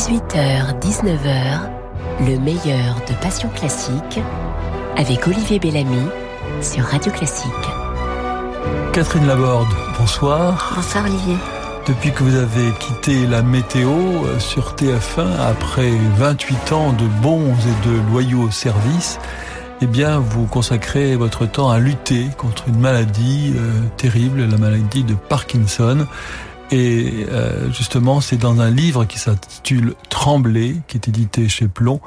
18h-19h, le meilleur de Passion Classique avec Olivier Bellamy sur Radio Classique. Catherine Laborde, bonsoir. Bonsoir Olivier. Depuis que vous avez quitté la météo euh, sur TF1 après 28 ans de bons et de loyaux services, eh bien, vous consacrez votre temps à lutter contre une maladie euh, terrible, la maladie de Parkinson. Et euh, justement, c'est dans un livre qui s'intitule Trembler, qui est édité chez Plomb,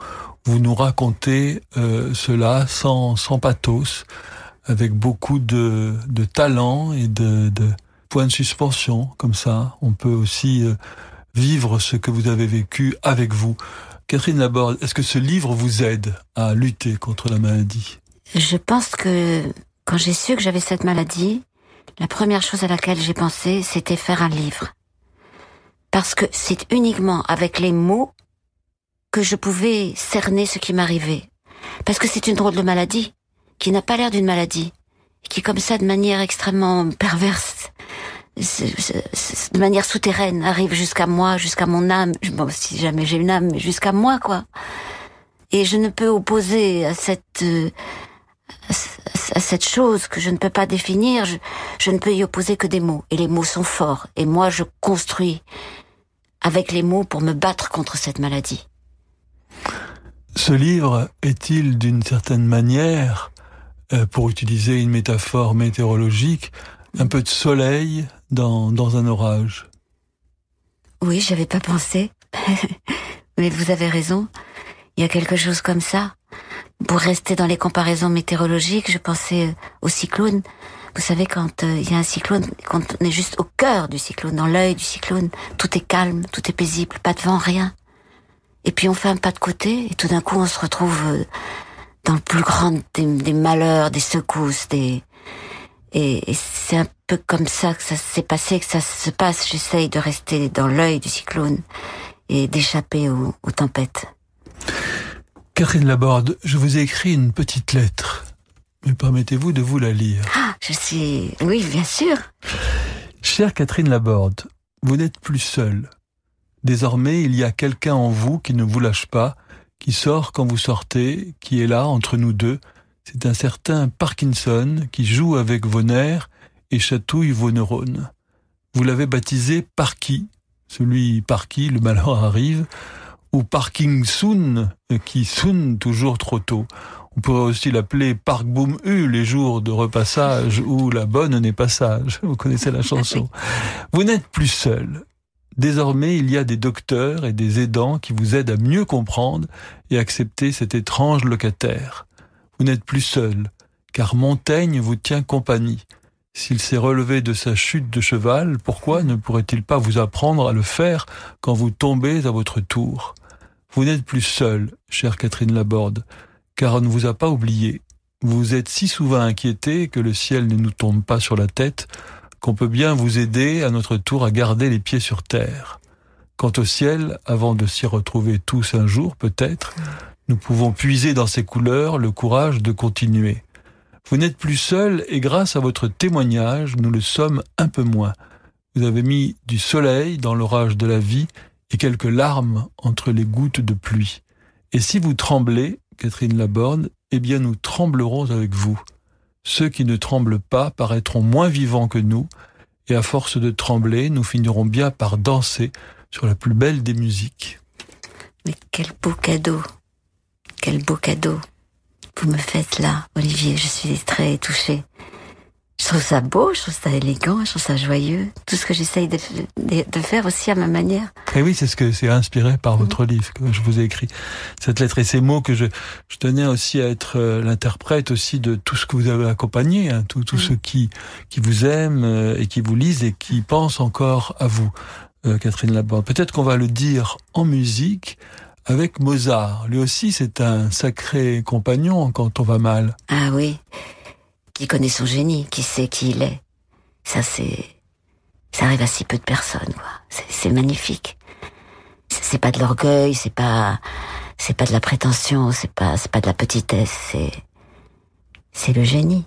vous nous racontez euh, cela sans, sans pathos, avec beaucoup de, de talent et de, de points de suspension, comme ça. On peut aussi euh, vivre ce que vous avez vécu avec vous. Catherine Laborde, est-ce que ce livre vous aide à lutter contre la maladie? Je pense que quand j'ai su que j'avais cette maladie, la première chose à laquelle j'ai pensé, c'était faire un livre. Parce que c'est uniquement avec les mots que je pouvais cerner ce qui m'arrivait. Parce que c'est une drôle de maladie, qui n'a pas l'air d'une maladie, qui comme ça, de manière extrêmement perverse, de manière souterraine, arrive jusqu'à moi, jusqu'à mon âme, bon, si jamais j'ai une âme, jusqu'à moi, quoi. Et je ne peux opposer à cette, à cette chose que je ne peux pas définir, je, je ne peux y opposer que des mots. Et les mots sont forts. Et moi, je construis avec les mots pour me battre contre cette maladie. Ce livre est-il d'une certaine manière, euh, pour utiliser une métaphore météorologique, un peu de soleil dans, dans un orage? Oui, j'avais pas pensé. Mais vous avez raison. Il y a quelque chose comme ça. Pour rester dans les comparaisons météorologiques, je pensais au cyclone. Vous savez, quand euh, il y a un cyclone, quand on est juste au cœur du cyclone, dans l'œil du cyclone, tout est calme, tout est paisible, pas de vent, rien. Et puis on fait un pas de côté, et tout d'un coup on se retrouve euh, dans le plus grand des, malheurs, des secousses, des... Et, c'est un peu comme ça que ça s'est passé, que ça se passe. J'essaye de rester dans l'œil du cyclone et d'échapper aux tempêtes. Catherine Laborde, je vous ai écrit une petite lettre. Mais permettez-vous de vous la lire Ah, je suis... Oui, bien sûr. Chère Catherine Laborde, vous n'êtes plus seule. Désormais, il y a quelqu'un en vous qui ne vous lâche pas, qui sort quand vous sortez, qui est là entre nous deux. C'est un certain Parkinson qui joue avec vos nerfs et chatouille vos neurones. Vous l'avez baptisé Parky, celui par qui le malheur arrive, ou Parking Soon, qui soon toujours trop tôt. On pourrait aussi l'appeler Park Boom U, les jours de repassage où la bonne n'est pas sage. Vous connaissez la chanson. Vous n'êtes plus seul. Désormais, il y a des docteurs et des aidants qui vous aident à mieux comprendre et accepter cet étrange locataire. Vous n'êtes plus seul, car Montaigne vous tient compagnie. S'il s'est relevé de sa chute de cheval, pourquoi ne pourrait-il pas vous apprendre à le faire quand vous tombez à votre tour? Vous n'êtes plus seul, chère Catherine Laborde, car on ne vous a pas oublié. Vous êtes si souvent inquiété que le ciel ne nous tombe pas sur la tête qu'on peut bien vous aider à notre tour à garder les pieds sur terre. Quant au ciel, avant de s'y retrouver tous un jour, peut-être, nous pouvons puiser dans ses couleurs le courage de continuer. Vous n'êtes plus seul et grâce à votre témoignage, nous le sommes un peu moins. Vous avez mis du soleil dans l'orage de la vie et quelques larmes entre les gouttes de pluie. Et si vous tremblez, Catherine Laborne, eh bien nous tremblerons avec vous. Ceux qui ne tremblent pas paraîtront moins vivants que nous, et à force de trembler, nous finirons bien par danser sur la plus belle des musiques. Mais quel beau cadeau. Quel beau cadeau. Vous me faites là, Olivier, je suis très touchée. Je trouve ça beau, je trouve ça élégant, je trouve ça joyeux. Tout ce que j'essaye de, de, de, faire aussi à ma manière. Et oui, c'est ce que c'est inspiré par votre mmh. livre que je vous ai écrit. Cette lettre et ces mots que je, je tenais aussi à être euh, l'interprète aussi de tout ce que vous avez accompagné, hein, tous tout mmh. ceux qui, qui vous aiment euh, et qui vous lisent et qui pensent encore à vous, euh, Catherine Laborde. Peut-être qu'on va le dire en musique avec Mozart. Lui aussi, c'est un sacré compagnon quand on va mal. Ah oui qui connaît son génie, qui sait qui il est. Ça, c'est, ça arrive à si peu de personnes, quoi. C'est magnifique. C'est pas de l'orgueil, c'est pas, c'est pas de la prétention, c'est pas, c'est pas de la petitesse, c'est, c'est le génie.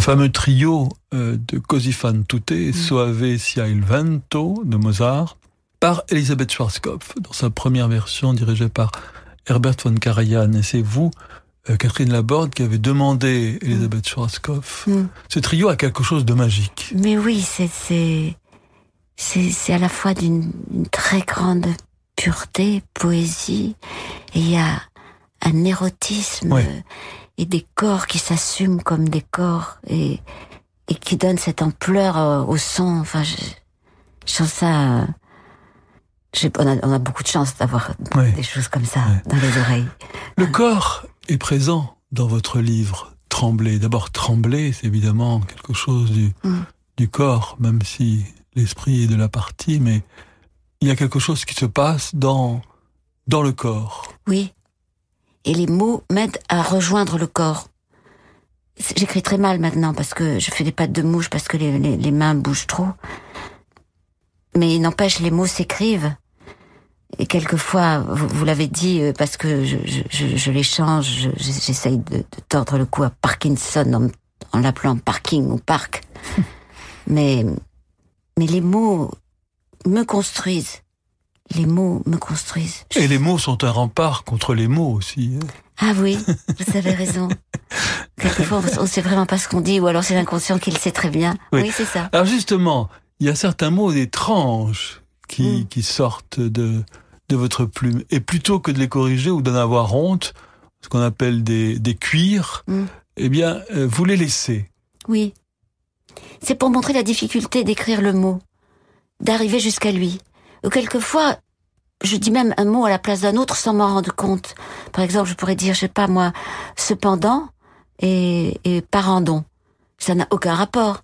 Le fameux trio euh, de Così fan tutte, mm. Soave sia il vento de Mozart, par Elisabeth Schwarzkopf, dans sa première version dirigée par Herbert von Karajan. Et c'est vous, euh, Catherine Laborde, qui avez demandé Elisabeth Schwarzkopf. Mm. Ce trio a quelque chose de magique. Mais oui, c'est c'est à la fois d'une très grande pureté, poésie, et il y a un érotisme et des corps qui s'assument comme des corps et, et qui donnent cette ampleur euh, au son. Enfin, je, je trouve ça. Euh, on, a, on, a, beaucoup de chance d'avoir des choses comme ça dans les oreilles. Le corps est présent dans votre livre. Trembler. D'abord, trembler, c'est évidemment quelque chose du, mm. du corps, même si l'esprit est de la partie, mais il y a quelque chose qui se passe dans, dans le corps. Oui. Et les mots m'aident à rejoindre le corps. J'écris très mal maintenant parce que je fais des pattes de mouche parce que les, les, mains bougent trop. Mais n'empêche, les mots s'écrivent. Et quelquefois, vous, vous l'avez dit, euh, parce que je, je, je les change, j'essaye de, de, tordre le cou à Parkinson en, en l'appelant parking ou parc. mais, mais les mots me construisent. Les mots me construisent. Et les mots sont un rempart contre les mots aussi. Hein. ah oui, vous avez raison. Quelquefois, on ne sait vraiment pas ce qu'on dit, ou alors c'est l'inconscient qui le sait très bien. Oui, c'est ça. Alors justement, il y a certains mots étranges qui, mm. qui sortent de, de votre plume. Et plutôt que de les corriger ou d'en avoir honte, ce qu'on appelle des, des cuirs, mm. eh bien, euh, vous les laissez. Oui. C'est pour montrer la difficulté d'écrire le mot d'arriver jusqu'à lui. Quelquefois, je dis même un mot à la place d'un autre sans m'en rendre compte. Par exemple, je pourrais dire, je sais pas moi, cependant et, et parandon. Ça n'a aucun rapport.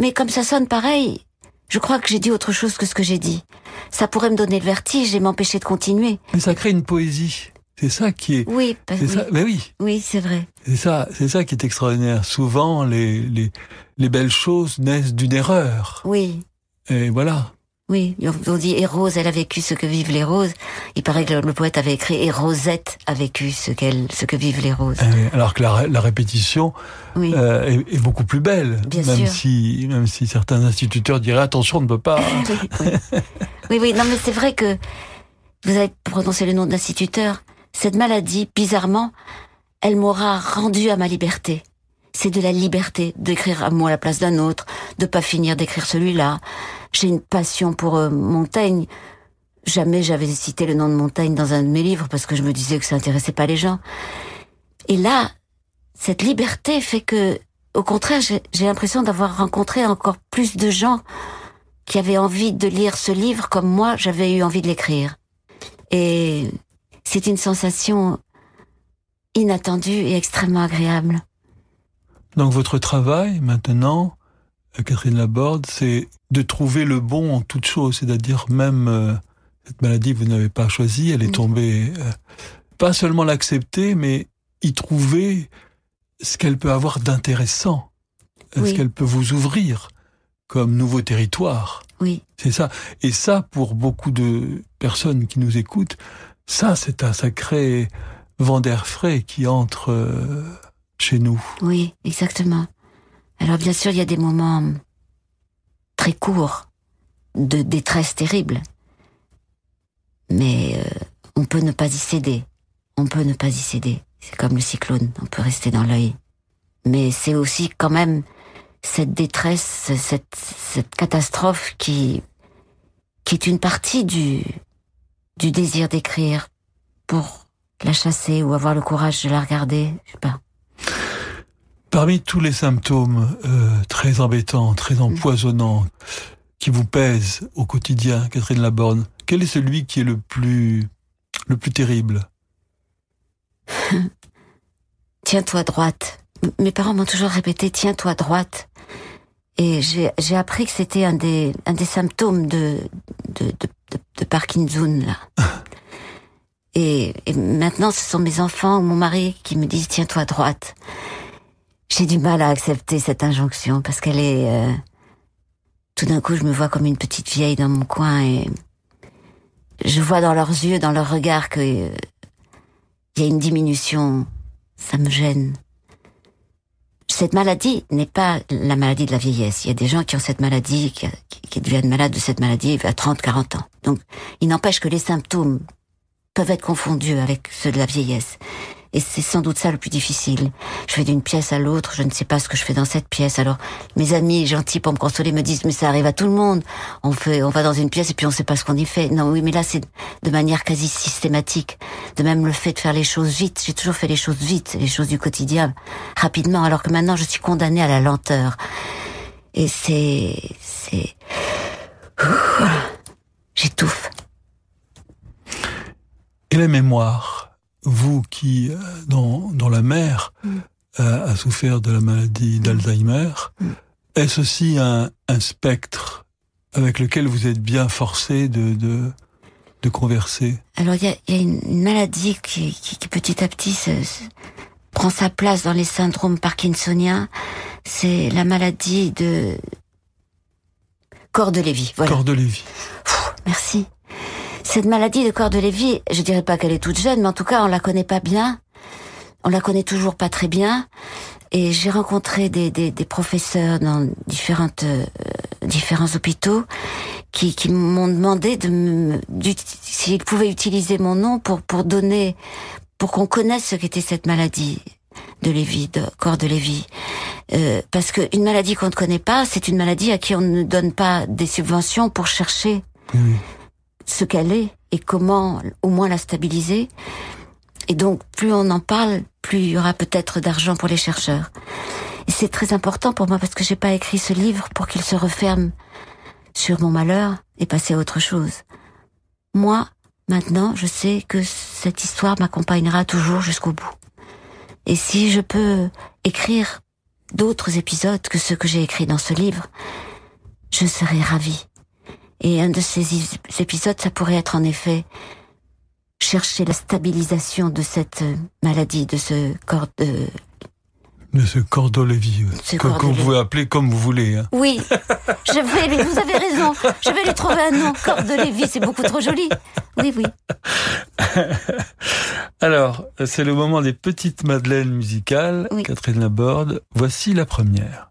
Mais comme ça sonne pareil, je crois que j'ai dit autre chose que ce que j'ai dit. Ça pourrait me donner le vertige et m'empêcher de continuer. Mais ça crée une poésie. C'est ça qui est. Oui, bah oui. Ça, mais oui. Oui, c'est vrai. C'est ça, c'est ça qui est extraordinaire. Souvent, les, les, les belles choses naissent d'une erreur. Oui. Et voilà. Oui, on dit et Rose, elle a vécu ce que vivent les roses. Il paraît que le poète avait écrit et Rosette a vécu ce qu'elle, ce que vivent les roses. Eh alors que la, la répétition euh, est, est, beaucoup plus belle, Bien même sûr. si même si certains instituteurs diraient attention, on ne peut pas. oui, oui, oui, non mais c'est vrai que vous avez prononcé le nom d'instituteur. Cette maladie, bizarrement, elle m'aura rendu à ma liberté c'est de la liberté d'écrire un mot à la place d'un autre, de pas finir d'écrire celui-là. J'ai une passion pour euh, Montaigne. Jamais j'avais cité le nom de Montaigne dans un de mes livres parce que je me disais que ça intéressait pas les gens. Et là, cette liberté fait que, au contraire, j'ai l'impression d'avoir rencontré encore plus de gens qui avaient envie de lire ce livre comme moi j'avais eu envie de l'écrire. Et c'est une sensation inattendue et extrêmement agréable. Donc votre travail maintenant, Catherine Laborde, c'est de trouver le bon en toute chose, c'est-à-dire même euh, cette maladie vous n'avez pas choisie, elle est tombée. Euh, pas seulement l'accepter, mais y trouver ce qu'elle peut avoir d'intéressant, oui. ce qu'elle peut vous ouvrir comme nouveau territoire. Oui. C'est ça. Et ça, pour beaucoup de personnes qui nous écoutent, ça, c'est un sacré vent d'air frais qui entre euh, chez nous. Oui, exactement. Alors bien sûr, il y a des moments très courts de détresse terrible. Mais euh, on peut ne pas y céder. On peut ne pas y céder. C'est comme le cyclone, on peut rester dans l'œil. Mais c'est aussi quand même cette détresse, cette, catastrophe qui, qui est une partie du, du désir d'écrire pour la chasser ou avoir le courage de la regarder, je sais pas. Parmi tous les symptômes euh, très embêtants, très empoisonnants, qui vous pèsent au quotidien, Catherine Laborne, quel est celui qui est le plus, le plus terrible? Tiens-toi droite. Mes parents m'ont toujours répété tiens-toi droite. Et j'ai appris que c'était un des, un des symptômes de, de, de, de, de Parkinson, là. et, et maintenant, ce sont mes enfants ou mon mari qui me disent tiens-toi droite. J'ai du mal à accepter cette injonction parce qu'elle est... Euh... Tout d'un coup, je me vois comme une petite vieille dans mon coin et je vois dans leurs yeux, dans leur regard que il y a une diminution. Ça me gêne. cette maladie n'est pas la maladie de la vieillesse. Il y a des gens qui ont cette maladie, qui, qui deviennent malades de cette maladie à 30, 40 ans. Donc, il n'empêche que les symptômes peuvent être confondus avec ceux de la vieillesse. Et c'est sans doute ça le plus difficile. Je vais d'une pièce à l'autre, je ne sais pas ce que je fais dans cette pièce. Alors, mes amis gentils pour me consoler me disent, mais ça arrive à tout le monde. On fait, on va dans une pièce et puis on ne sait pas ce qu'on y fait. Non, oui, mais là, c'est de manière quasi systématique. De même le fait de faire les choses vite. J'ai toujours fait les choses vite, les choses du quotidien, rapidement, alors que maintenant, je suis condamnée à la lenteur. Et c'est, c'est, j'étouffe. Et la mémoire? Vous qui, euh, dont, la mère mm. a, souffert de la maladie mm. d'Alzheimer, mm. est-ce aussi un, spectre avec lequel vous êtes bien forcé de, de, converser? Alors il y a, une maladie qui, petit à petit prend sa place dans les syndromes parkinsoniens. C'est la maladie de corps de Lévy. Voilà. Corps de Lévy. merci. Cette maladie de corps de Lévy, je dirais pas qu'elle est toute jeune, mais en tout cas, on la connaît pas bien. On la connaît toujours pas très bien. Et j'ai rencontré des, des, des, professeurs dans différentes, euh, différents hôpitaux qui, qui m'ont demandé de s'ils pouvaient utiliser mon nom pour, pour donner, pour qu'on connaisse ce qu'était cette maladie de Lévy, de corps de Lévy. Euh, parce qu'une maladie qu'on ne connaît pas, c'est une maladie à qui on ne donne pas des subventions pour chercher ce qu'elle est et comment au moins la stabiliser. Et donc, plus on en parle, plus il y aura peut-être d'argent pour les chercheurs. Et c'est très important pour moi parce que j'ai pas écrit ce livre pour qu'il se referme sur mon malheur et passer à autre chose. Moi, maintenant, je sais que cette histoire m'accompagnera toujours jusqu'au bout. Et si je peux écrire d'autres épisodes que ceux que j'ai écrits dans ce livre, je serai ravie. Et un de ces épisodes, ça pourrait être en effet chercher la stabilisation de cette maladie, de ce corps de... De ce cordolévi, que, que vous pouvez appeler comme vous voulez. Hein. Oui, je vais, vous avez raison, je vais lui trouver un nom. Cordolévi, c'est beaucoup trop joli. Oui, oui. Alors, c'est le moment des petites madeleines musicales. Catherine Laborde, voici la première.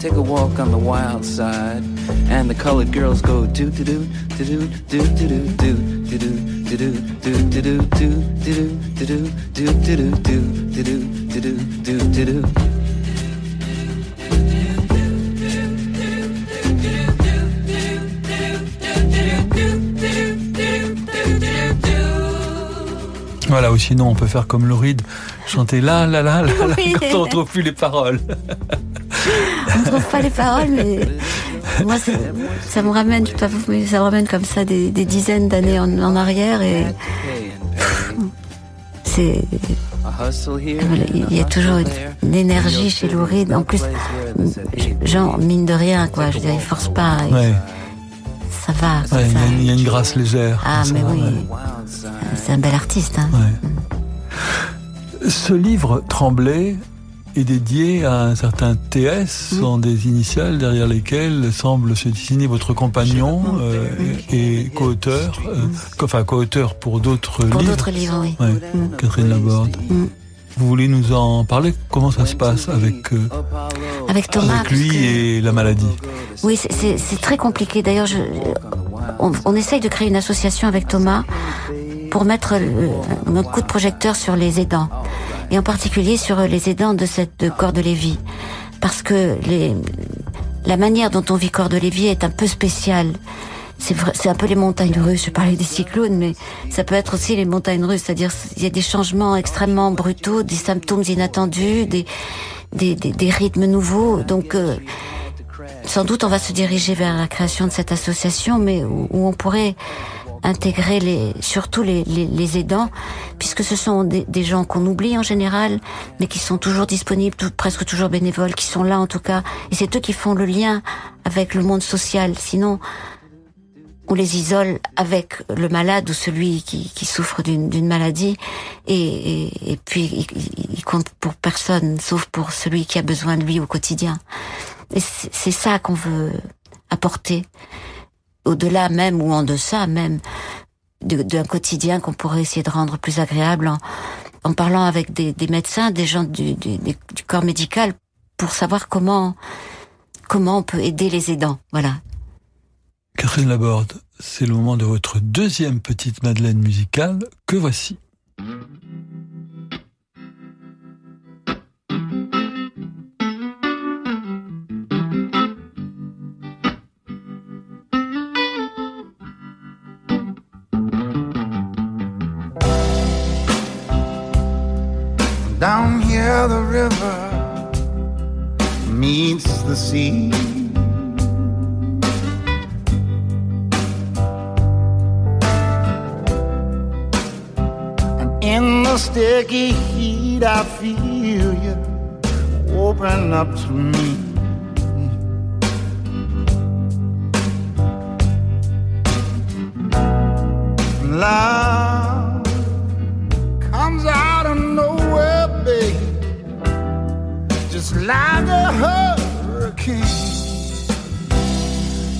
take a walk on the wild side. And the colored girls go do do do do do do do do do do voilà, ou sinon on peut faire comme Lauride, chanter là, là, là, là, là quand on ne trouve plus les paroles. On ne trouve pas les paroles, mais moi, ça me ramène, ça me ramène comme ça des, dizaines d'années en, arrière et c'est il y a toujours une, énergie chez Louride. En plus, genre mine de rien, quoi. Je veux dire, il force pas. Ça va. il, y a, une grâce légère. Ah, mais oui. C'est un bel artiste. Hein. Ce livre, Tremblay, est dédié à un certain TS, sont des initiales derrière lesquelles semble se dessiner votre compagnon euh, et co-auteur, euh, enfin co-auteur pour d'autres livres. Pour d'autres livres, oui. Mm. Catherine Laborde. Mm. Vous voulez nous en parler? Comment ça se passe avec, euh, avec Thomas Avec lui et la maladie? Oui, c'est très compliqué. D'ailleurs, on, on, essaye de créer une association avec Thomas pour mettre notre coup de projecteur sur les aidants, et en particulier sur les aidants de cette corps de Lévis, parce que les, la manière dont on vit corps de Lévis est un peu spéciale. C'est un peu les montagnes russes. Je parlais des cyclones, mais ça peut être aussi les montagnes russes. C'est-à-dire, il y a des changements extrêmement brutaux, des symptômes inattendus, des, des, des, rythmes nouveaux. Donc, euh, sans doute, on va se diriger vers la création de cette association, mais où, on pourrait intégrer les, surtout les, les, les aidants, puisque ce sont des, des gens qu'on oublie en général, mais qui sont toujours disponibles, tout, presque toujours bénévoles, qui sont là en tout cas, et c'est eux qui font le lien avec le monde social. Sinon, on les isole avec le malade ou celui qui, qui souffre d'une maladie, et, et, puis il, il, compte pour personne, sauf pour celui qui a besoin de lui au quotidien. Et c'est ça qu'on veut apporter, au-delà même ou en deçà même d'un quotidien qu'on pourrait essayer de rendre plus agréable en, en parlant avec des, médecins, des gens du, du, du, corps médical pour savoir comment comment on peut aider les aidants. Voilà. Catherine Laborde, c'est le moment de votre deuxième petite Madeleine musicale que voici? Down here the river meets the sea. And in the sticky heat, I feel you open up to me. Love just like a hurricane,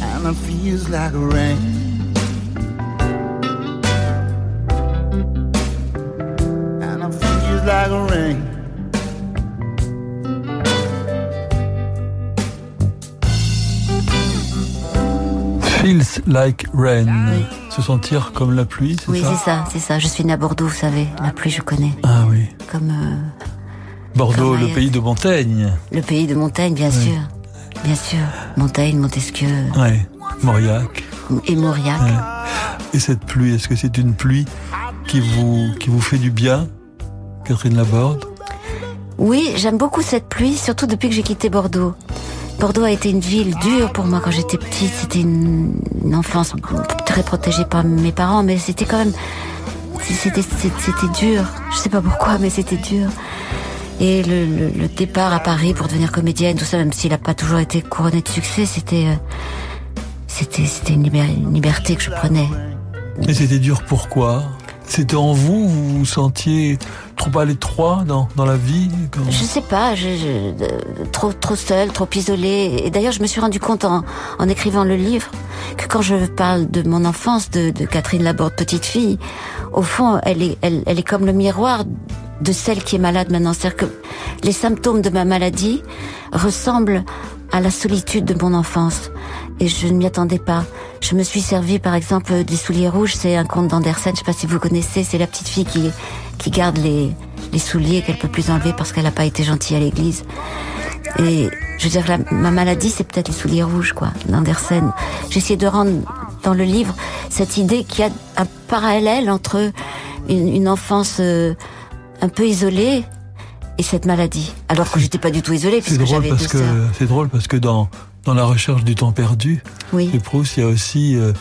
and it feels like rain. And it feels like rain. Feels like rain. Se sentir comme la pluie, c'est Oui, ça c'est ça, c'est ça. Je suis née à Bordeaux, vous savez. La pluie, je connais. Ah oui. Comme euh, Bordeaux, le pays de Montaigne. le pays de Montaigne, bien sûr. Bien sûr. Montaigne, Montesquieu Ouais. Mauriac. et Mauriac. Et cette pluie, est-ce que c'est une pluie qui vous, qui vous fait du bien, Catherine Laborde? Oui, j'aime beaucoup cette pluie, surtout depuis que j'ai quitté Bordeaux. Bordeaux a été une ville dure pour moi quand j'étais petite. C'était une, une enfance très protégée par mes parents, mais c'était quand même, c'était dur. Je sais pas pourquoi, mais c'était dur. Et le, le, le départ à Paris pour devenir comédienne, tout ça, même s'il n'a pas toujours été couronné de succès, c'était, euh, c'était, c'était une, liber- une liberté que je prenais. Et c'était dur pourquoi? C'était en vous, vous vous sentiez trop à l'étroit dans, dans la vie Comment- Je sais pas, je, je- euh, trop trop seule, trop isolée. Et d'ailleurs, je me suis rendu compte en, en écrivant le livre que quand je parle de mon enfance, de, de Catherine Laborde, petite fille, au fond, elle est elle, elle est comme le miroir de celle qui est malade maintenant. C'est-à-dire que les symptômes de ma maladie ressemblent à la solitude de mon enfance. Et je ne m'y attendais pas. Je me suis servi, par exemple, des souliers rouges. C'est un conte d'Andersen. Je sais pas si vous connaissez. C'est la petite fille qui, qui garde les, les souliers qu'elle peut plus enlever parce qu'elle n'a pas été gentille à l'église. Et je veux dire, la- ma maladie, c'est peut-être les souliers rouges, quoi, d'Andersen. Essayé de rendre dans le livre cette idée qu'il y a un parallèle entre une, une enfance euh, un peu isolée et cette maladie. Alors que j'étais pas du tout isolée C'est puisque drôle j'avais parce que c'est drôle parce que dans dans la recherche du temps perdu, Oui. de Proust, il y a aussi euh,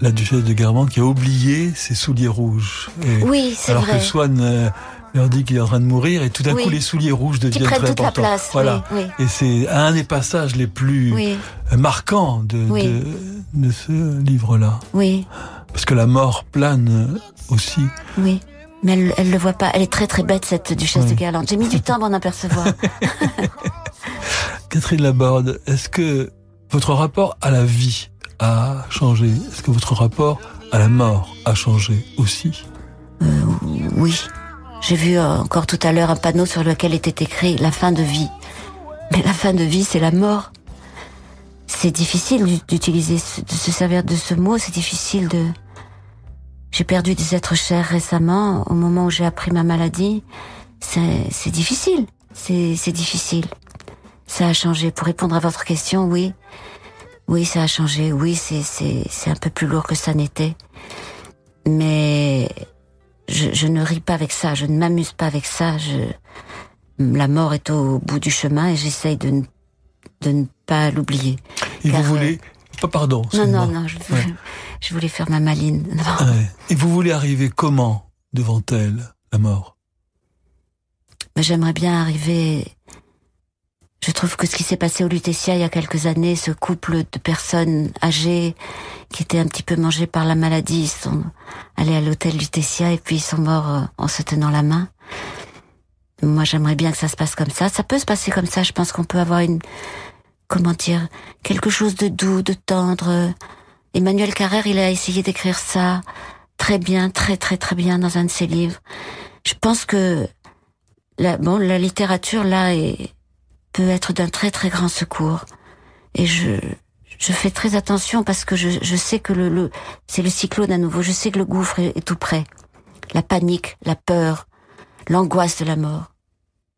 la duchesse de Guermantes qui a oublié ses souliers rouges. Et- Oui, c'est alors vrai. que Swann euh, leur dit qu'il est en train de mourir et tout d'un Oui. coup les souliers rouges deviennent très toute la place. Voilà. Oui, Et c'est un des passages les plus oui, marquants de, de, de ce livre-là. oui, Parce que la mort plane aussi. oui. Mais elle, elle le voit pas. Elle est très très bête cette duchesse Oui. de Guerlain. J'ai mis du temps à m'en apercevoir. Catherine Laborde, est-ce que votre rapport à la vie a changé? Est-ce que votre rapport à la mort a changé aussi? Oui. J'ai vu euh, encore tout à l'heure un panneau sur lequel était écrit la fin de vie. Mais la fin de vie, c'est la mort. c'est difficile d'utiliser, de se servir de ce mot. C'est difficile de. J'ai perdu des êtres chers récemment. Au moment où j'ai appris ma maladie, c'est difficile. C'est difficile. Ça a changé. Pour répondre à votre question, oui, oui, ça a changé. Oui, c'est un peu plus lourd que ça n'était. Mais je, je, ne ris pas avec ça. Je ne m'amuse pas avec ça. Je, la mort est au bout du chemin et j'essaye de, de ne pas l'oublier. Et vous voulez... Euh, oh, pardon. Non, non, non, je, je, voulais faire ma maline. Et vous voulez arriver comment devant elle, la mort? J'aimerais bien arriver... Je trouve que ce qui s'est passé au Lutetia il y a quelques années, ce couple de personnes âgées qui étaient un petit peu mangées par la maladie, ils sont allés à l'hôtel Lutetia et puis ils sont morts euh, en se tenant la main. Moi, j'aimerais bien que ça se passe comme ça. Ça peut se passer comme ça. Je pense qu'on peut avoir une, comment dire, quelque chose de doux, de tendre. Emmanuel Carrère, il a essayé d'écrire ça très bien, très très très bien dans un de ses livres. Je pense que la, bon, la littérature là est, peut être d'un très très grand secours. Et je, je fais très attention parce que je, je sais que le, le c'est le cyclone à nouveau. Je sais que le gouffre est tout près. La panique, la peur, l'angoisse de la mort.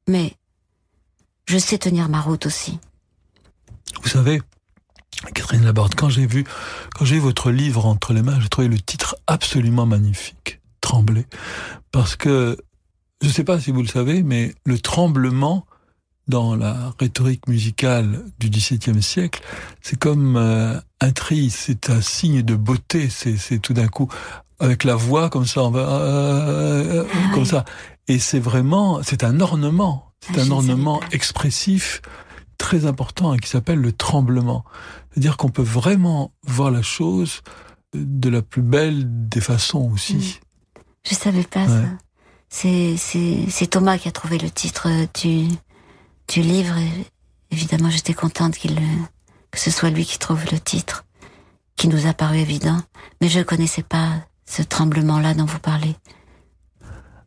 Mais je sais tenir ma route aussi. Vous savez, Catherine Laborde, quand j'ai vu, quand j'ai votre livre entre les mains, j'ai trouvé le titre absolument magnifique, Trembler, parce que je ne sais pas si vous le savez, mais le tremblement dans la rhétorique musicale du XVIIe siècle, c'est comme euh, un tri, c'est un signe de beauté, c'est tout d'un coup avec la voix comme ça, on va euh, euh, comme ça. Et c'est vraiment, c'est un ornement, c'est un ornement expressif très important qui s'appelle le tremblement. C'est-à-dire qu'on peut vraiment voir la chose de la plus belle des façons aussi. Mm. Je savais pas ça. C'est, c'est, Thomas qui a trouvé le titre du, du livre. évidemment, j'étais contente qu'il, que ce soit lui qui trouve le titre, qui nous a paru évident. Mais je connaissais pas ce tremblement-là dont vous parlez.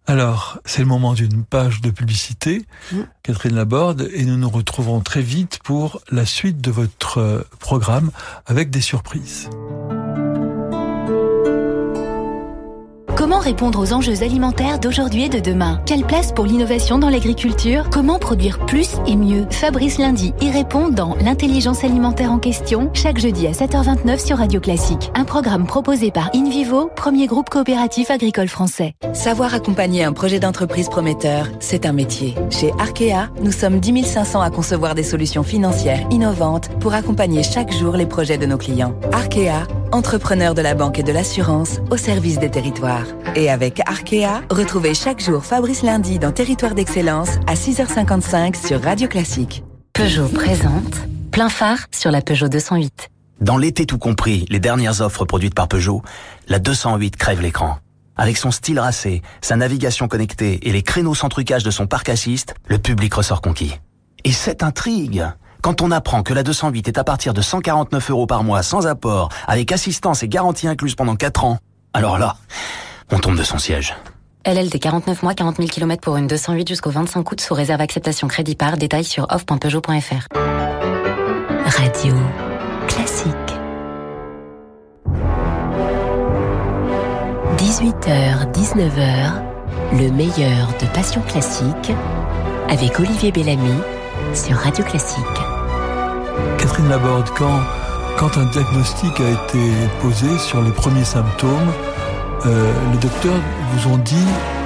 Alors, c'est le moment d'une page de publicité, mmh. Catherine Laborde, et nous nous retrouverons très vite pour la suite de votre euh, programme avec des surprises. Comment répondre aux enjeux alimentaires d'aujourd'hui et de demain? Quelle place pour l'innovation dans l'agriculture? Comment produire plus et mieux? Fabrice Lundi y répond dans L'intelligence alimentaire en question, chaque jeudi à 7h29 sur Radio Classique. Un programme proposé par InVivo, premier groupe coopératif agricole français. Savoir accompagner un projet d'entreprise prometteur, c'est un métier. Chez Arkea, nous sommes 10 500 à concevoir des solutions financières innovantes pour accompagner chaque jour les projets de nos clients. Arkea, entrepreneur de la banque et de l'assurance au service des territoires. Et avec Arkea, retrouvez chaque jour Fabrice Lundi dans Territoire d'Excellence à 6h55 sur Radio Classique. Peugeot présente plein phare sur la Peugeot 208. Dans l'été tout compris, les dernières offres produites par Peugeot, la 208 crève l'écran. Avec son style racé, sa navigation connectée et les créneaux sans trucage de son parc assist, le public ressort conquis. Et cette intrigue quand on apprend que la 208 est à partir de 149 euros par mois sans apport, avec assistance et garantie incluse pendant 4 ans, alors là, on tombe de son siège. LLD 49 mois, 40 000 km pour une 208 jusqu'au 25 août sous réserve acceptation crédit par. Détail sur off.peugeot.fr. Radio classique. 18h, 19h, le meilleur de Passion classique avec Olivier Bellamy sur Radio Classique. Catherine Laborde, quand, quand un diagnostic a été posé sur les premiers symptômes, euh, les docteurs vous ont dit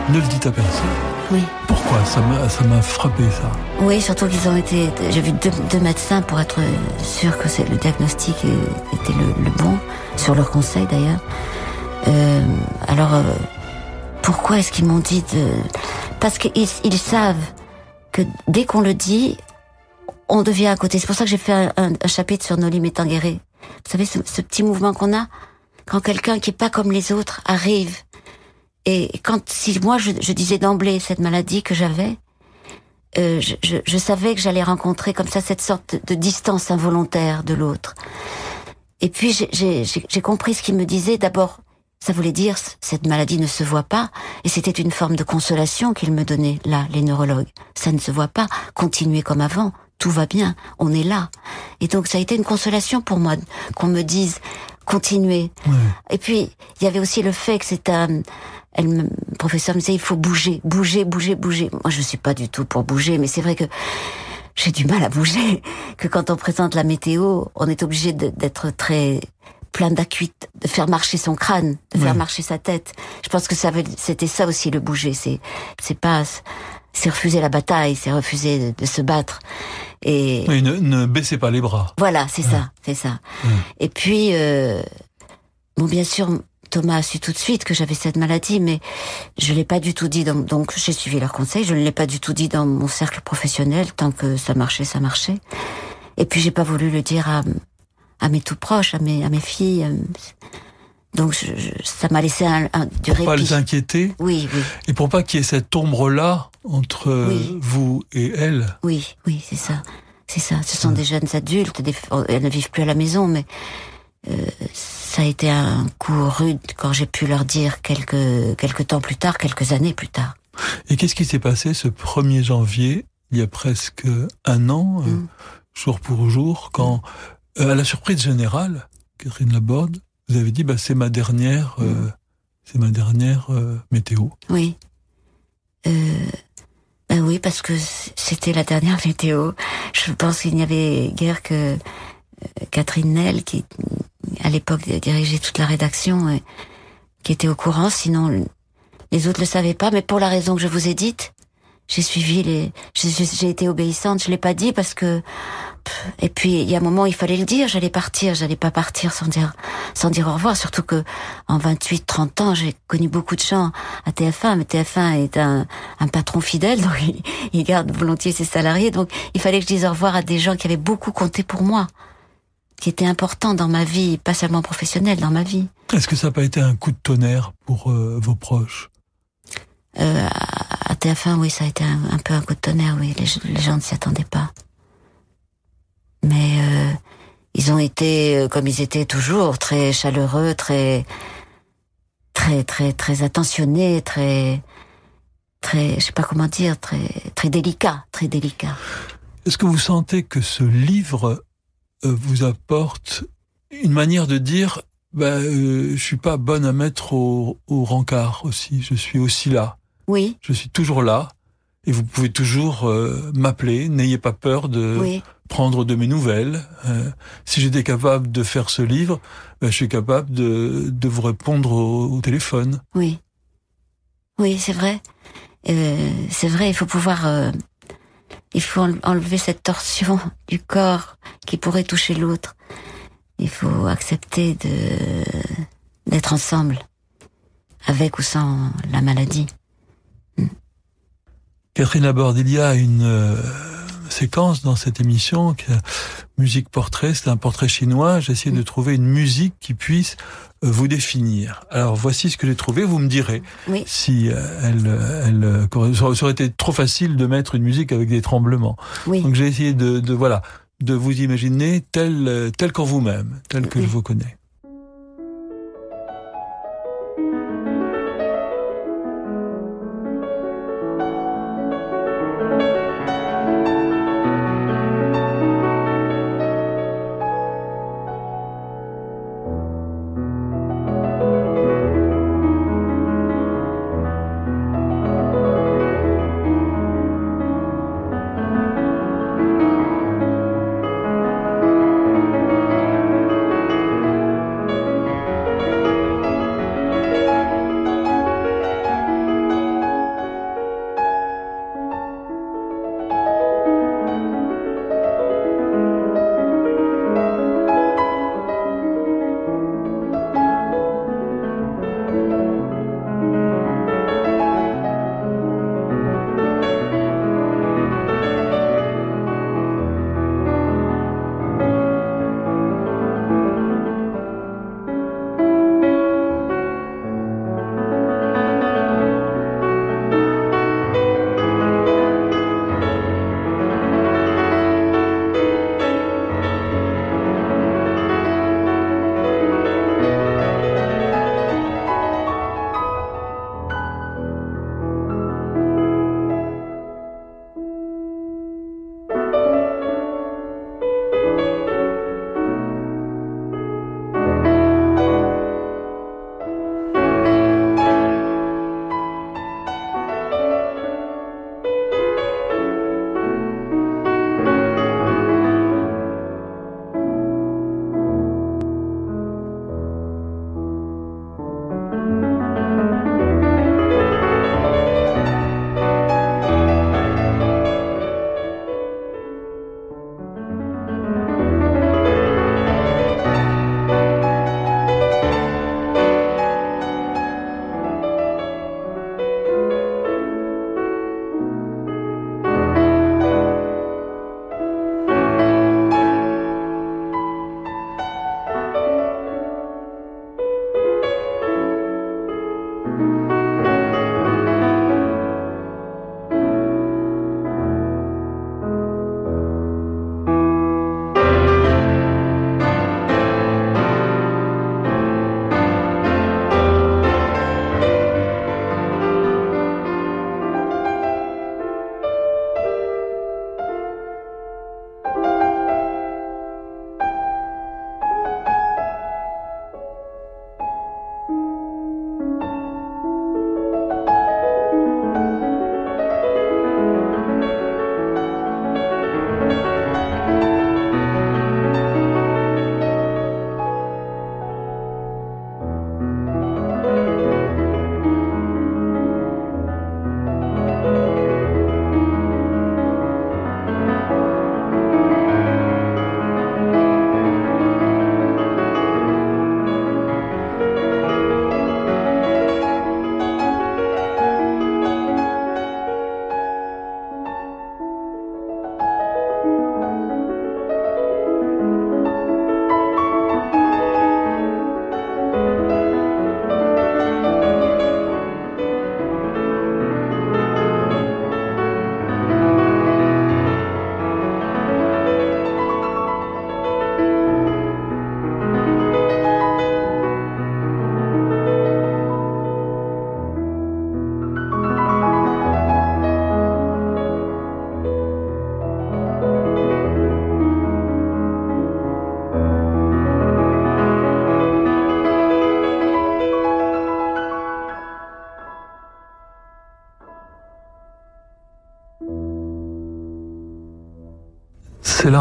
ne le dites à personne. Oui. Pourquoi Ça m'a, ça m'a frappé ça? Oui, surtout qu'ils ont été. J'ai vu deux, médecins pour être sûr que c'est, le diagnostic était le, bon, sur leur conseil d'ailleurs. Euh, alors, euh, pourquoi est-ce qu'ils m'ont dit de. Parce qu'ils ils savent que dès qu'on le dit, on devient à côté. C'est pour ça que j'ai fait un, chapitre sur Noli Me Vous savez, ce, ce petit mouvement qu'on a? Quand quelqu'un qui est pas comme les autres arrive. Et quand si moi je, disais d'emblée cette maladie que j'avais, euh, je, je, savais que j'allais rencontrer comme ça cette sorte de distance involontaire de l'autre. Et puis j'ai compris ce qu'il me disait. D'abord, ça voulait dire cette maladie ne se voit pas, et c'était une forme de consolation qu'il me donnait là, les neurologues. Ça ne se voit pas. Continuez comme avant, tout va bien, on est là. Et donc ça a été une consolation pour moi qu'on me dise continuez. Et puis il y avait aussi le fait que c'est un elle, le professeur me disait il faut bouger, bouger, bouger, bouger. Moi je suis pas du tout pour bouger, mais c'est vrai que j'ai du mal à bouger. Que quand on présente la météo, on est obligé d'être très plein d'acuite, de faire marcher son crâne, de faire marcher sa tête. Je pense que ça c'était ça aussi le bouger. C'est c'est pas c'est refuser la bataille, c'est refuser de, se battre. Et oui, ne, ne baissez pas les bras. Voilà, c'est ça, c'est ça. Et puis, euh, bon, bien sûr, Thomas a su tout de suite que j'avais cette maladie, mais je l'ai pas du tout dit. donc, j'ai suivi leur conseil. Je ne l'ai pas du tout dit dans mon cercle professionnel. Tant que ça marchait, ça marchait. Et puis, j'ai pas voulu le dire à, à mes tout proches, à mes, à mes filles. Donc ça m'a laissé un, un, du pour pas les inquiéter. Oui, oui. Et pour pas qu'il y ait cette ombre-là entre vous et elle. Oui, oui, c'est ça. C'est ça. Ce sont des jeunes adultes. Oh, elles ne vivent plus à la maison, mais euh, ça a été un coup rude quand j'ai pu leur dire quelques quelques temps plus tard, quelques années plus tard. Et qu'est-ce qui s'est passé ce 1er janvier, il y a presque un an, euh, mm. jour pour jour, quand, euh, à la surprise générale, Catherine Laborde, vous avez dit, bah, c'est ma dernière, mm. c'est ma dernière euh, météo. Oui. Euh, ben oui, parce que c'était la dernière météo. Je pense qu'il n'y avait guère que Catherine Nel, qui à l'époque dirigeait toute la rédaction, et, qui était au courant. Sinon, les autres ne le savaient pas. Mais pour la raison que je vous ai dite, j'ai suivi les, j'ai été obéissante. Je l'ai pas dit parce que et puis il y a un moment il fallait le dire, j'allais partir, j'allais pas partir sans dire sans dire au revoir, surtout que en 28 30 ans, j'ai connu beaucoup de gens à TF1, mais TF1 est un, un patron fidèle donc il, garde volontiers ses salariés, donc il fallait que je dise au revoir à des gens qui avaient beaucoup compté pour moi, qui étaient importants dans ma vie, pas seulement professionnelle, dans ma vie. Est-ce que ça n'a pas été un coup de tonnerre pour euh, vos proches? Euh, à TF1, oui, ça a été un, peu un coup de tonnerre, oui. Les, les gens ne s'y attendaient pas mais euh, ils ont été, euh, comme ils étaient toujours, très chaleureux, très, très, très, très attentionnés, très, très, je sais pas comment dire, très, très délicat, très délicat. Est-ce que vous sentez que ce livre euh, vous apporte une manière de dire, bah, je suis pas bonne à mettre au, au rencard aussi, je suis aussi là. Oui. Je suis toujours là. Et vous pouvez toujours m'appeler, n'ayez pas peur de, oui prendre de mes nouvelles. Euh, si j'étais capable de faire ce livre, ben, je suis capable de, de vous répondre au, téléphone. Oui. Oui, c'est vrai. Euh, c'est vrai, il faut pouvoir... Euh, il faut enlever cette torsion du corps qui pourrait toucher l'autre. Il faut accepter de d'être ensemble, avec ou sans la maladie. Catherine Laborde, il y a une séquence dans cette émission, qui musique portrait, c'est un portrait chinois. J'ai essayé de trouver une musique qui puisse euh, vous définir. Alors voici ce que j'ai trouvé. Vous me direz si euh, elle, elle, ça aurait été trop facile de mettre une musique avec des tremblements. Donc j'ai essayé de, de, voilà de vous imaginer tel tel qu'en vous-même, tel que je vous connais.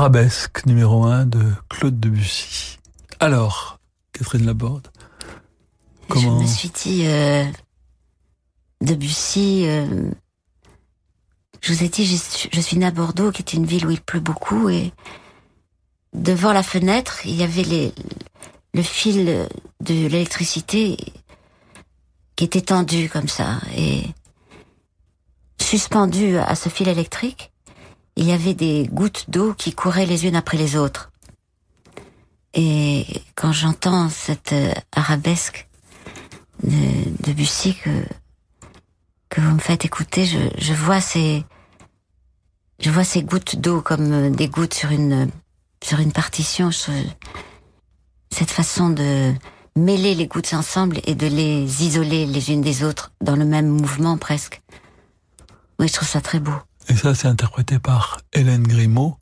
C'est l'arabesque numéro un de Claude Debussy. Alors, Catherine Laborde, comment... Je me suis dit, euh, Debussy, euh, je vous ai dit, je suis, je suis née à Bordeaux, qui est une ville où il pleut beaucoup, et devant la fenêtre, il y avait les, le fil de l'électricité qui était tendu comme ça, et suspendu à ce fil électrique, il y avait des gouttes d'eau qui couraient les unes après les autres. Et quand j'entends cette euh, arabesque de, de Bussy que, que vous me faites écouter, je, je vois ces, je vois ces gouttes d'eau comme euh, des gouttes sur une, sur une partition. Je- cette façon de mêler les gouttes ensemble et de les isoler les unes des autres dans le même mouvement presque. Oui, je trouve ça très beau. Et ça, c'est interprété par Hélène Grimaud.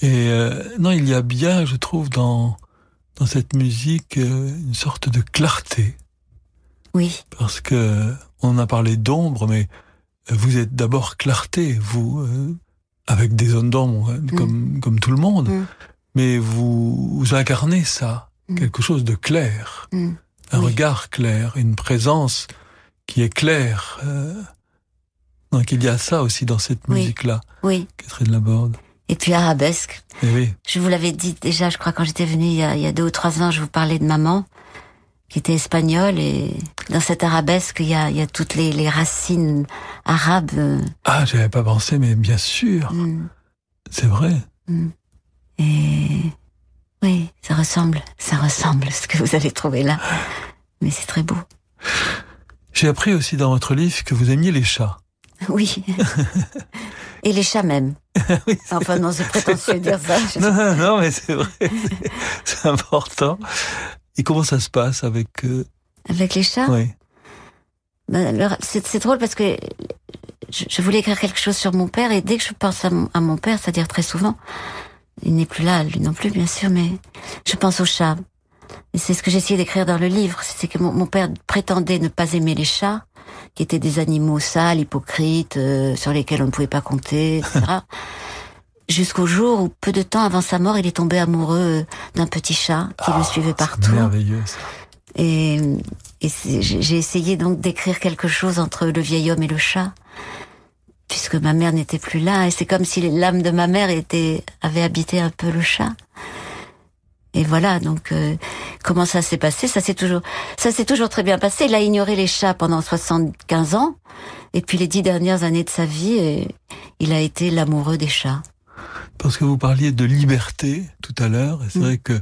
Et euh, non, il y a bien, je trouve, dans, dans cette musique, euh, une sorte de clarté. Oui, Parce que on a parlé d'ombre, mais vous êtes d'abord clarté, vous, euh, avec des zones d'ombre, hein, comme, comme tout le monde. Mm. Mais vous, vous incarnez ça, Mm. quelque chose de clair, Mm. un Oui. regard clair, une présence qui est claire. Donc il y a ça aussi dans cette Oui. musique-là, oui. Catherine Laborde. Et puis arabesque. Eh oui, Je vous l'avais dit déjà, je crois, quand j'étais venue il y, a, il y a deux ou trois ans, je vous parlais de maman, qui était espagnole, et dans cette arabesque, il y a, il y a toutes les, les racines arabes. ah, j'avais pas pensé, mais bien sûr, mm, c'est vrai. mm. Et oui, ça ressemble, ça ressemble ce que vous allez trouver là. Mais c'est très beau. J'ai appris aussi dans votre livre que vous aimiez les chats. Oui. Et les chats même. Oui, Enfin non, c'est prétentieux de dire ça. Je- Non, non, non, mais c'est vrai, c'est- important. Et comment ça se passe avec... euh, Avec les chats oui. Ben, c'est c'est drôle parce que je, je voulais écrire quelque chose sur mon père et dès que je pense à mon, à mon père, c'est-à-dire très souvent, il n'est plus là, lui non plus bien sûr, mais je pense aux chats. Et c'est ce que j'ai essayé d'écrire dans le livre, c'est que mon, mon père prétendait ne pas aimer les chats, qui étaient des animaux sales, hypocrites, euh, sur lesquels on ne pouvait pas compter, etc. Jusqu'au jour où, peu de temps avant sa mort, il est tombé amoureux d'un petit chat qui le suivait C'est partout. merveilleux, ça. Et, et j'ai essayé donc d'écrire quelque chose entre le vieil homme et le chat, puisque ma mère n'était plus là. Et c'est comme si l'âme de ma mère était avait habité un peu le chat. Et voilà, donc euh, comment ça s'est passé? Ça s'est toujours, ça s'est toujours très bien passé. Il a ignoré les chats pendant 75 ans, et puis les dix dernières années de sa vie, euh, il a été l'amoureux des chats. Parce que vous parliez de liberté tout à l'heure, et c'est Mm. vrai que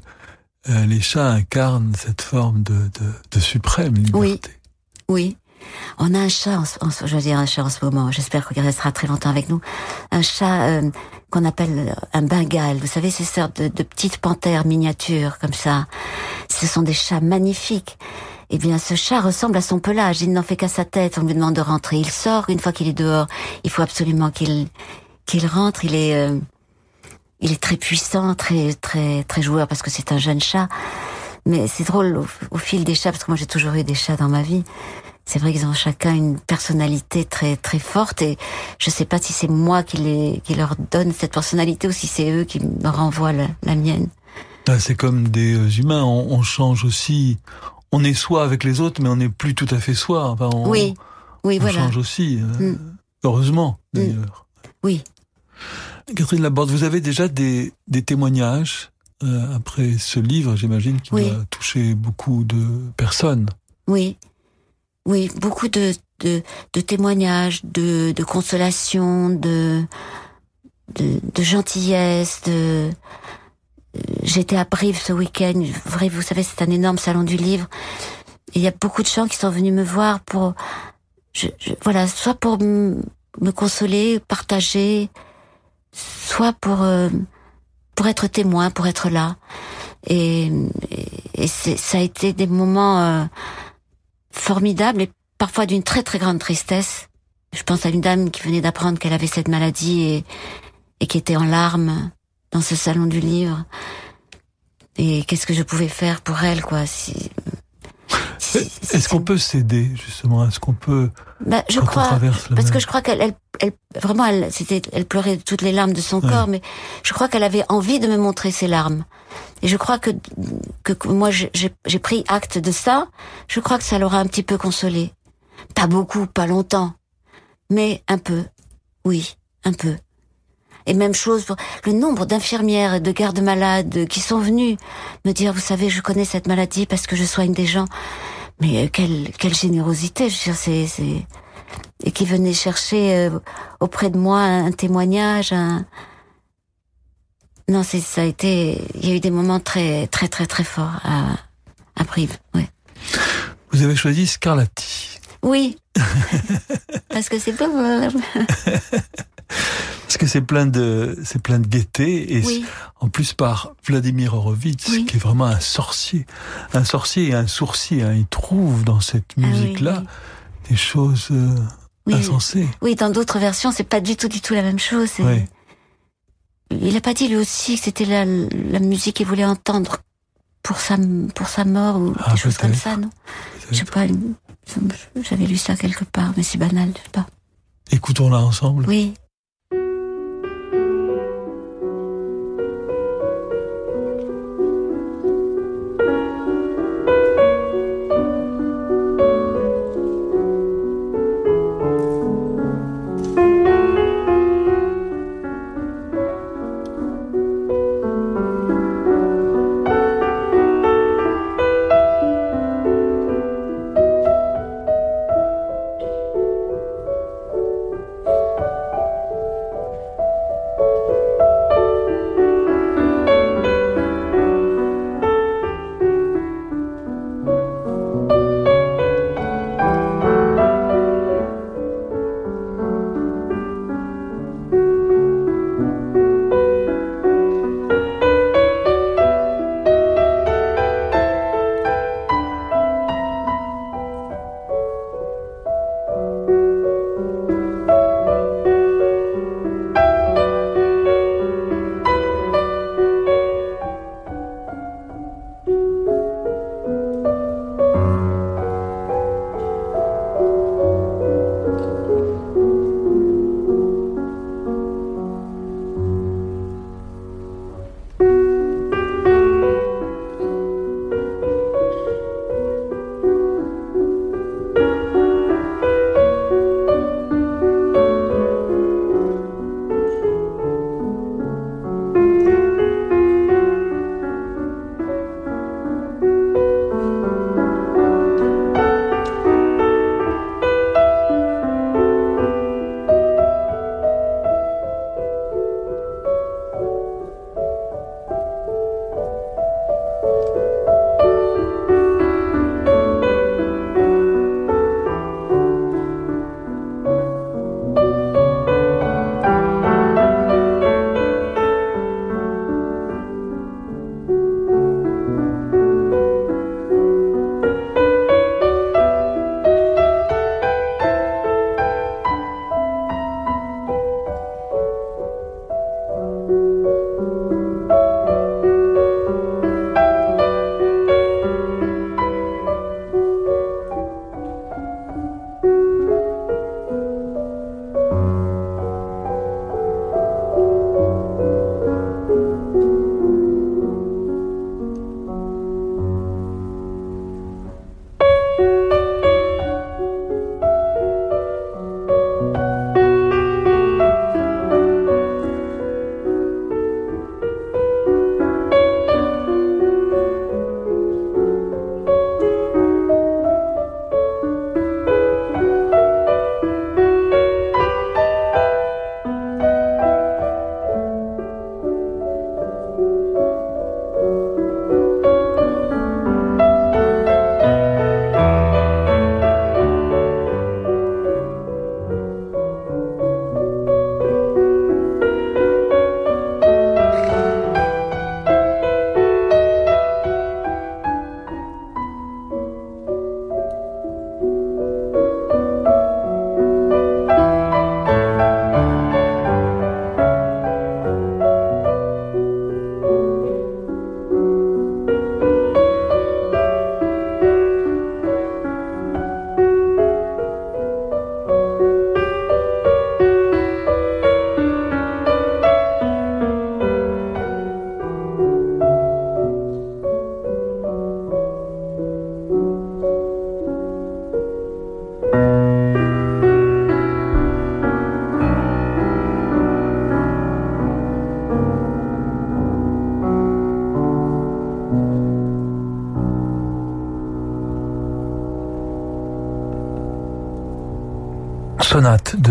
euh, les chats incarnent cette forme de, de, de suprême liberté. Oui. Oui. On a un chat, en, je veux dire un chat en ce moment, j'espère qu'il restera très longtemps avec nous, un chat euh, qu'on appelle un bengale. Vous savez, ces sortes de, de petites panthères miniatures comme ça. Ce sont des chats magnifiques. Eh bien, ce chat ressemble à son pelage. Il n'en fait qu'à sa tête. On lui demande de rentrer. Il sort. Une fois qu'il est dehors, il faut absolument qu'il qu'il rentre. Il est euh, il est très puissant, très très très joueur parce que c'est un jeune chat. Mais c'est drôle au, au fil des chats parce que moi j'ai toujours eu des chats dans ma vie. C'est vrai qu'ils ont chacun une personnalité très très forte et je sais pas si c'est moi qui les qui leur donne cette personnalité ou si c'est eux qui me renvoient la, la mienne. Ah, C'est comme des euh, humains, on, on change aussi. On est soi avec les autres, mais on n'est plus tout à fait soi. Enfin, on, Oui, oui, on voilà. change aussi. euh, Mm. Heureusement, d'ailleurs. Oui. Catherine Laborde, vous avez déjà des, des témoignages euh, après ce livre, j'imagine, qui Oui. doit toucher beaucoup de personnes. Oui, oui, beaucoup de, de, de témoignages, de, de consolation, de, de, de gentillesse, de... J'étais à Brive ce week-end. Brive, vous savez, c'est un énorme salon du livre. Et il y a beaucoup de gens qui sont venus me voir pour, je, je- voilà, soit pour me consoler, partager, soit pour euh, pour être témoin, pour être là. Et, et, et ça a été des moments euh, formidables et parfois d'une très très grande tristesse. Je pense à une dame qui venait d'apprendre qu'elle avait cette maladie et, et qui était en larmes dans ce salon du livre. Et qu'est-ce que je pouvais faire pour elle, quoi, si Est-ce qu'on peut céder justement? Est-ce qu'on peut bah, je quand crois, on traverse la parce que je crois qu'elle, elle, elle- vraiment, elle, c'était, elle pleurait toutes les larmes de son corps, mais je crois qu'elle avait envie de me montrer ses larmes. Et je crois que que, que moi, j'ai, pris acte de ça. Je crois que ça l'aura un petit peu consolée. Pas beaucoup, pas longtemps, mais un peu. Oui, un peu. Et même chose pour le nombre d'infirmières et de gardes-malades qui sont venus me dire, vous savez, je connais cette maladie parce que je soigne des gens. Mais euh, quelle, quelle générosité, je veux dire, c'est, c'est, et qui venaient chercher euh, auprès de moi un témoignage, un, non, c'est, ça a été, il y a eu des moments très, très, très, très forts à, à Brive, ouais. Vous avez choisi Scarlatti. Oui. Parce que c'est pas, Parce que c'est plein de, c'est plein de gaieté et oui, en plus par Vladimir Horowitz, Oui. qui est vraiment un sorcier, un sorcier et un sourcier. hein. Il trouve dans cette Ah oui, musique-là des choses euh, insensées. Oui, dans d'autres versions, c'est pas du tout, du tout la même chose. Il a pas dit lui aussi que c'était la, la musique qu'il voulait entendre pour sa, pour sa mort ou Ah, des choses comme ça, non? Je sais pas, j'avais lu ça quelque part, mais c'est banal, je sais pas. Écoutons-la ensemble. Oui.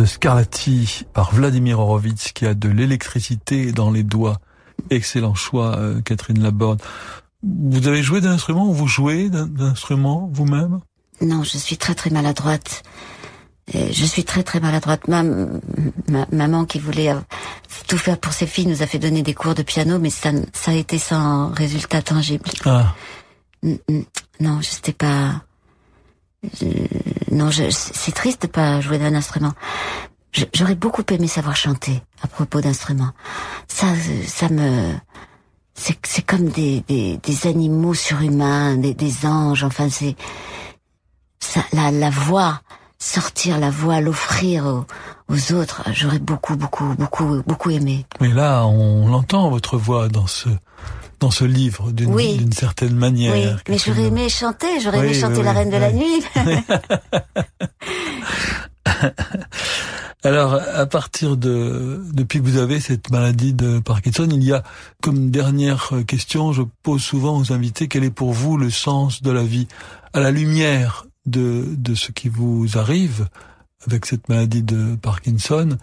De Scarlatti par Vladimir Horowitz qui a de l'électricité dans les doigts. Excellent choix, euh, Catherine Laborde. Vous avez joué d'un instrument ou vous jouez d'un instrument vous-même? Non, je suis très très maladroite. je suis très très maladroite. Ma, maman qui voulait euh, tout faire pour ses filles nous a fait donner des cours de piano, mais ça, ça a été sans résultat tangible. Ah. Non, je sais pas non, c'est triste de pas jouer d'un instrument. J'aurais beaucoup aimé savoir chanter à propos d'instruments. Ça, ça me, c'est comme des, des, des, animaux surhumains, des, des anges. Enfin, c'est la, la voix, sortir la voix, l'offrir aux, aux, autres. J'aurais beaucoup, beaucoup, beaucoup, beaucoup aimé. Mais là, on l'entend votre voix dans ce dans ce livre d'une certaine manière. Oui, mais j'aurais aimé chanter, j'aurais aimé chanter La Reine de la Nuit. Alors, à partir de depuis que vous avez cette maladie de Parkinson, il y a comme dernière question, je pose souvent aux invités quel est pour vous le sens de la vie à la lumière de de ce qui vous arrive avec cette maladie de Parkinson?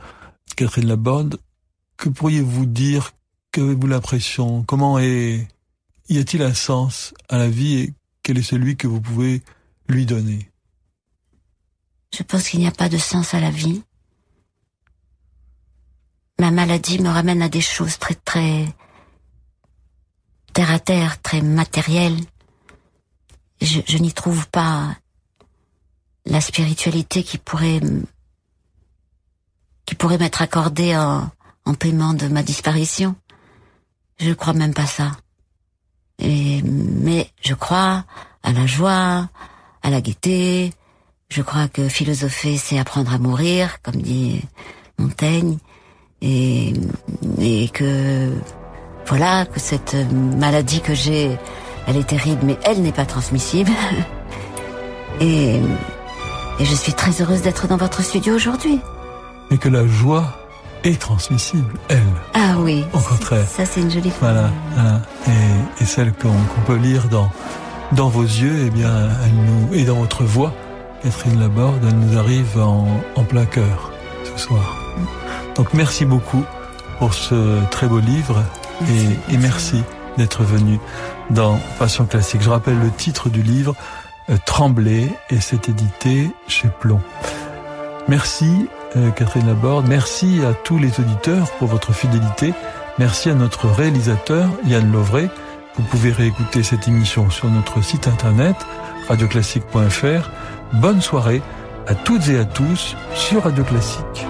Catherine Laborde, que pourriez-vous dire Qu'avez-vous l'impression? Comment est y a-t-il un sens à la vie et quel est celui que vous pouvez lui donner? Je pense qu'il n'y a pas de sens à la vie. Ma maladie me ramène à des choses très très terre à terre, très matérielles. Je, n'y trouve pas la spiritualité qui pourrait qui pourrait m'être accordée en paiement de ma disparition. Je crois même pas ça. Mais je crois à la joie, à la gaieté. Je crois que philosopher, c'est apprendre à mourir, comme dit Montaigne. Et, et que, voilà, que cette maladie que j'ai, elle est terrible, mais elle n'est pas transmissible. et, et je suis très heureuse d'être dans votre studio aujourd'hui. Et que la joie est transmissible, elle. Ah oui. Au contraire. Ça, c'est une jolie Voilà. voilà. Et, et, celle qu'on peut lire dans, dans vos yeux, eh bien, elle nous, et dans votre voix, Catherine Laborde, elle nous arrive en, en plein cœur ce soir. Donc, merci beaucoup pour ce très beau livre et, et merci d'être venu dans Passion Classique. Je rappelle le titre du livre, euh, Trembler, et c'est édité chez Plomb. Merci Catherine Laborde. Merci à tous les auditeurs pour votre fidélité. Merci à notre réalisateur Yann Lovray. Vous pouvez réécouter cette émission sur notre site internet radioclassique.fr. Bonne soirée à toutes et à tous sur Radio Classique.